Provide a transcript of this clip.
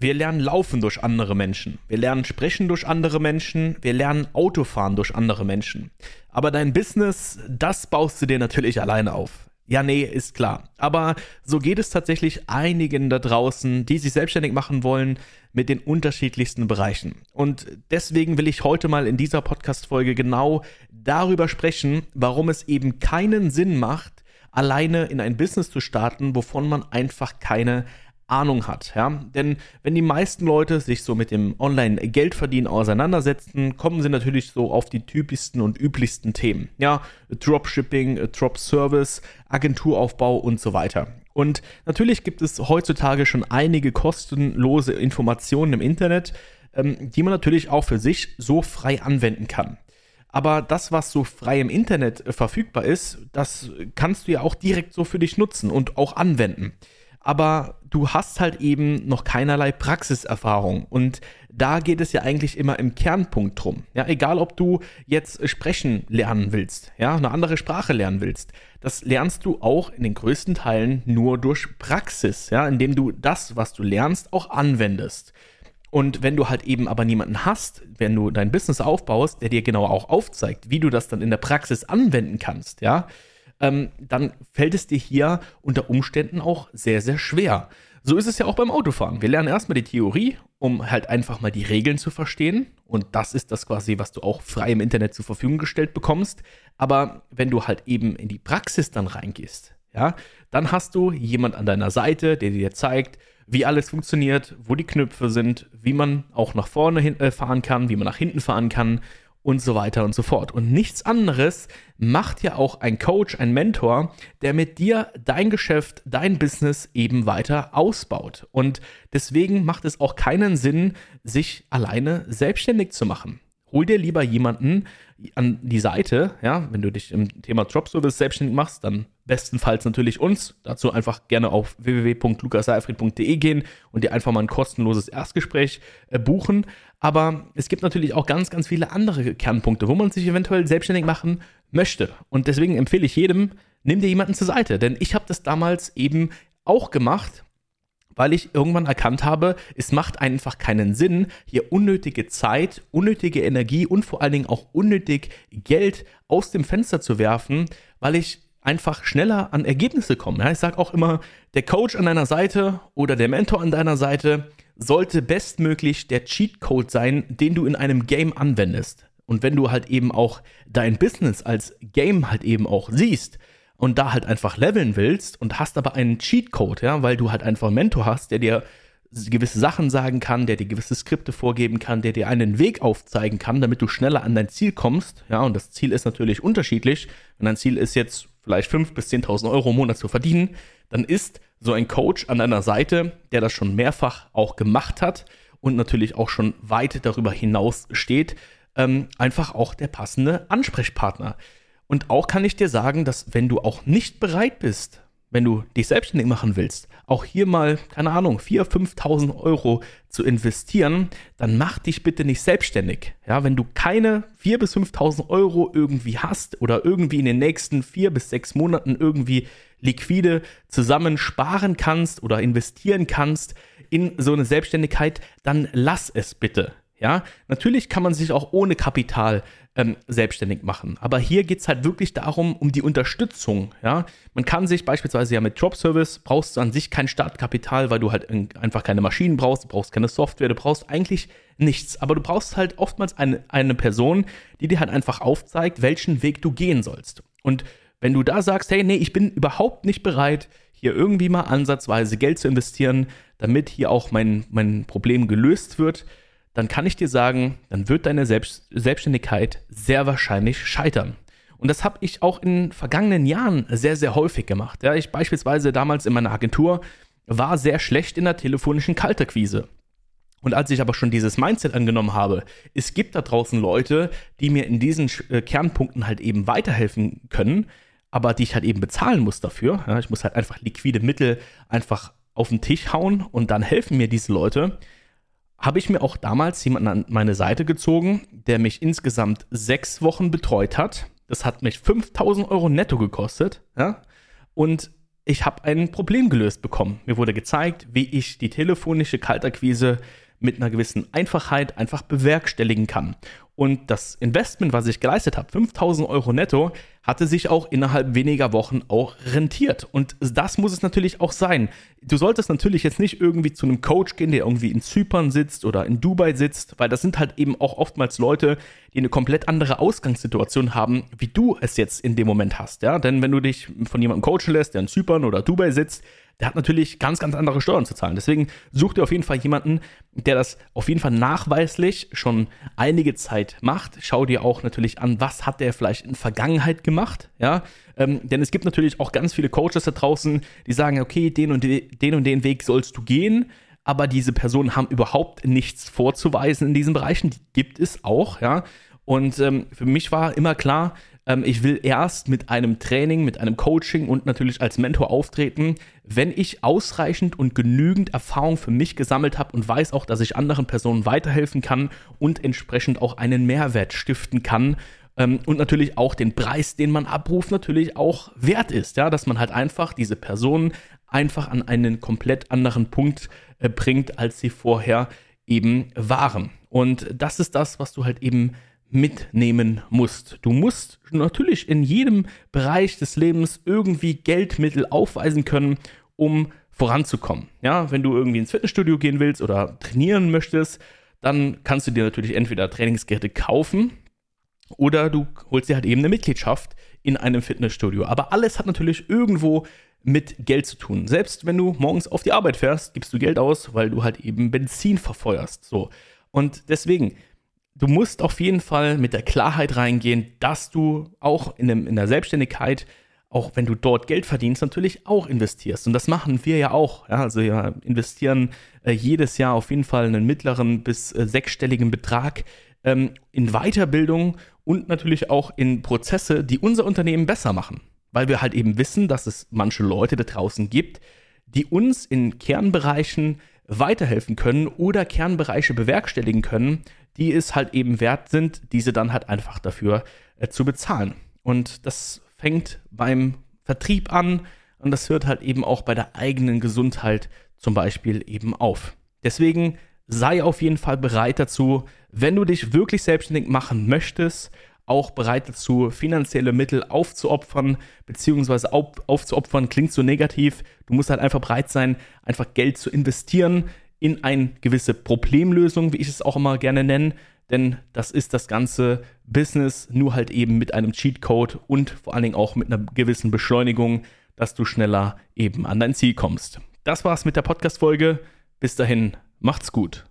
Wir lernen laufen durch andere Menschen. Wir lernen sprechen durch andere Menschen. Wir lernen Autofahren durch andere Menschen. Aber dein Business, das baust du dir natürlich alleine auf. Ja, nee, ist klar. Aber so geht es tatsächlich einigen da draußen, die sich selbstständig machen wollen mit den unterschiedlichsten Bereichen. Und deswegen will ich heute mal in dieser Podcast-Folge genau darüber sprechen, warum es eben keinen Sinn macht, alleine in ein Business zu starten, wovon man einfach keine Ahnung hat. Ja? Denn wenn die meisten Leute sich so mit dem Online-Geldverdienen auseinandersetzen, kommen sie natürlich so auf die typischsten und üblichsten Themen. Ja, Dropshipping, Drop-Service, Agenturaufbau und so weiter. Und natürlich gibt es heutzutage schon einige kostenlose Informationen im Internet, ähm, die man natürlich auch für sich so frei anwenden kann. Aber das, was so frei im Internet äh, verfügbar ist, das kannst du ja auch direkt so für dich nutzen und auch anwenden aber du hast halt eben noch keinerlei Praxiserfahrung. Und da geht es ja eigentlich immer im Kernpunkt drum. Ja, egal ob du jetzt sprechen lernen willst, ja, eine andere Sprache lernen willst. Das lernst du auch in den größten Teilen nur durch Praxis, ja, indem du das, was du lernst, auch anwendest. Und wenn du halt eben aber niemanden hast, wenn du dein Business aufbaust, der dir genau auch aufzeigt, wie du das dann in der Praxis anwenden kannst, ja, ähm, dann fällt es dir hier unter Umständen auch sehr, sehr schwer. So ist es ja auch beim Autofahren. Wir lernen erstmal die Theorie, um halt einfach mal die Regeln zu verstehen. Und das ist das quasi, was du auch frei im Internet zur Verfügung gestellt bekommst. Aber wenn du halt eben in die Praxis dann reingehst, ja, dann hast du jemand an deiner Seite, der dir zeigt, wie alles funktioniert, wo die Knöpfe sind, wie man auch nach vorne äh, fahren kann, wie man nach hinten fahren kann und so weiter und so fort. Und nichts anderes macht ja auch ein Coach, ein Mentor, der mit dir dein Geschäft, dein Business eben weiter ausbaut. Und deswegen macht es auch keinen Sinn, sich alleine selbstständig zu machen. Hol dir lieber jemanden an die Seite, ja, wenn du dich im Thema Dropservice selbstständig machst, dann bestenfalls natürlich uns. Dazu einfach gerne auf www.lukasalfred.de gehen und dir einfach mal ein kostenloses Erstgespräch äh, buchen. Aber es gibt natürlich auch ganz, ganz viele andere Kernpunkte, wo man sich eventuell selbstständig machen möchte. Und deswegen empfehle ich jedem, nimm dir jemanden zur Seite. Denn ich habe das damals eben auch gemacht, weil ich irgendwann erkannt habe, es macht einfach keinen Sinn, hier unnötige Zeit, unnötige Energie und vor allen Dingen auch unnötig Geld aus dem Fenster zu werfen, weil ich einfach schneller an Ergebnisse komme. Ja, ich sage auch immer, der Coach an deiner Seite oder der Mentor an deiner Seite sollte bestmöglich der Cheatcode sein, den du in einem Game anwendest. Und wenn du halt eben auch dein Business als Game halt eben auch siehst und da halt einfach leveln willst und hast aber einen Cheatcode, ja, weil du halt einfach einen Mentor hast, der dir gewisse Sachen sagen kann, der dir gewisse Skripte vorgeben kann, der dir einen Weg aufzeigen kann, damit du schneller an dein Ziel kommst. Ja, und das Ziel ist natürlich unterschiedlich. Wenn dein Ziel ist jetzt vielleicht 5.000 bis 10.000 Euro im Monat zu verdienen, dann ist so ein Coach an deiner Seite, der das schon mehrfach auch gemacht hat und natürlich auch schon weit darüber hinaus steht, ähm, einfach auch der passende Ansprechpartner. Und auch kann ich dir sagen, dass wenn du auch nicht bereit bist, wenn du dich selbstständig machen willst, auch hier mal, keine Ahnung, 4.000, 5.000 Euro zu investieren, dann mach dich bitte nicht selbstständig. Ja, wenn du keine 4.000 bis 5.000 Euro irgendwie hast oder irgendwie in den nächsten vier bis sechs Monaten irgendwie liquide zusammen sparen kannst oder investieren kannst in so eine Selbstständigkeit, dann lass es bitte. Ja, natürlich kann man sich auch ohne Kapital ähm, selbstständig machen. Aber hier geht es halt wirklich darum, um die Unterstützung. Ja, man kann sich beispielsweise ja mit Drop Service brauchst du an sich kein Startkapital, weil du halt einfach keine Maschinen brauchst, du brauchst keine Software, du brauchst eigentlich nichts. Aber du brauchst halt oftmals eine, eine Person, die dir halt einfach aufzeigt, welchen Weg du gehen sollst. Und wenn du da sagst, hey, nee, ich bin überhaupt nicht bereit, hier irgendwie mal ansatzweise Geld zu investieren, damit hier auch mein, mein Problem gelöst wird, dann kann ich dir sagen, dann wird deine Selbst Selbstständigkeit sehr wahrscheinlich scheitern. Und das habe ich auch in vergangenen Jahren sehr, sehr häufig gemacht. Ja, ich beispielsweise damals in meiner Agentur war sehr schlecht in der telefonischen Kalterquise. Und als ich aber schon dieses Mindset angenommen habe, es gibt da draußen Leute, die mir in diesen äh, Kernpunkten halt eben weiterhelfen können, aber die ich halt eben bezahlen muss dafür. Ja, ich muss halt einfach liquide Mittel einfach auf den Tisch hauen und dann helfen mir diese Leute habe ich mir auch damals jemanden an meine Seite gezogen, der mich insgesamt sechs Wochen betreut hat. Das hat mich 5000 Euro netto gekostet. Ja? Und ich habe ein Problem gelöst bekommen. Mir wurde gezeigt, wie ich die telefonische Kaltakquise mit einer gewissen Einfachheit einfach bewerkstelligen kann. Und das Investment, was ich geleistet habe, 5000 Euro netto, hatte sich auch innerhalb weniger Wochen auch rentiert. Und das muss es natürlich auch sein. Du solltest natürlich jetzt nicht irgendwie zu einem Coach gehen, der irgendwie in Zypern sitzt oder in Dubai sitzt, weil das sind halt eben auch oftmals Leute, die eine komplett andere Ausgangssituation haben, wie du es jetzt in dem Moment hast. Ja? Denn wenn du dich von jemandem coachen lässt, der in Zypern oder Dubai sitzt, der hat natürlich ganz, ganz andere Steuern zu zahlen. Deswegen such dir auf jeden Fall jemanden, der das auf jeden Fall nachweislich schon einige Zeit macht. Schau dir auch natürlich an, was hat der vielleicht in Vergangenheit gemacht, ja. Ähm, denn es gibt natürlich auch ganz viele Coaches da draußen, die sagen, okay, den und de, den und den Weg sollst du gehen aber diese Personen haben überhaupt nichts vorzuweisen in diesen Bereichen. Die gibt es auch, ja. Und ähm, für mich war immer klar, ähm, ich will erst mit einem Training, mit einem Coaching und natürlich als Mentor auftreten, wenn ich ausreichend und genügend Erfahrung für mich gesammelt habe und weiß auch, dass ich anderen Personen weiterhelfen kann und entsprechend auch einen Mehrwert stiften kann ähm, und natürlich auch den Preis, den man abruft, natürlich auch wert ist, ja, dass man halt einfach diese Personen einfach an einen komplett anderen Punkt äh, bringt, als sie vorher eben waren. Und das ist das, was du halt eben mitnehmen musst. Du musst natürlich in jedem Bereich des Lebens irgendwie Geldmittel aufweisen können, um voranzukommen. Ja, wenn du irgendwie ins Fitnessstudio gehen willst oder trainieren möchtest, dann kannst du dir natürlich entweder Trainingsgeräte kaufen oder du holst dir halt eben eine Mitgliedschaft in einem Fitnessstudio. Aber alles hat natürlich irgendwo mit Geld zu tun. Selbst wenn du morgens auf die Arbeit fährst, gibst du Geld aus, weil du halt eben Benzin verfeuerst. So. Und deswegen, du musst auf jeden Fall mit der Klarheit reingehen, dass du auch in, dem, in der Selbstständigkeit, auch wenn du dort Geld verdienst, natürlich auch investierst. Und das machen wir ja auch. Ja, also wir investieren äh, jedes Jahr auf jeden Fall einen mittleren bis äh, sechsstelligen Betrag ähm, in Weiterbildung und natürlich auch in Prozesse, die unser Unternehmen besser machen. Weil wir halt eben wissen, dass es manche Leute da draußen gibt, die uns in Kernbereichen weiterhelfen können oder Kernbereiche bewerkstelligen können, die es halt eben wert sind, diese dann halt einfach dafür äh, zu bezahlen. Und das fängt beim Vertrieb an und das hört halt eben auch bei der eigenen Gesundheit zum Beispiel eben auf. Deswegen sei auf jeden Fall bereit dazu, wenn du dich wirklich selbstständig machen möchtest, auch bereit dazu, finanzielle Mittel aufzuopfern, beziehungsweise auf, aufzuopfern, klingt so negativ. Du musst halt einfach bereit sein, einfach Geld zu investieren in eine gewisse Problemlösung, wie ich es auch immer gerne nenne. Denn das ist das ganze Business nur halt eben mit einem Cheatcode und vor allen Dingen auch mit einer gewissen Beschleunigung, dass du schneller eben an dein Ziel kommst. Das war's mit der Podcast-Folge. Bis dahin, macht's gut.